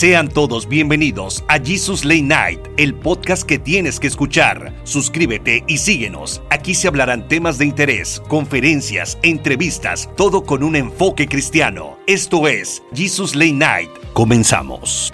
Sean todos bienvenidos a Jesus Late Night, el podcast que tienes que escuchar. Suscríbete y síguenos. Aquí se hablarán temas de interés, conferencias, entrevistas, todo con un enfoque cristiano. Esto es Jesus Late Night. Comenzamos.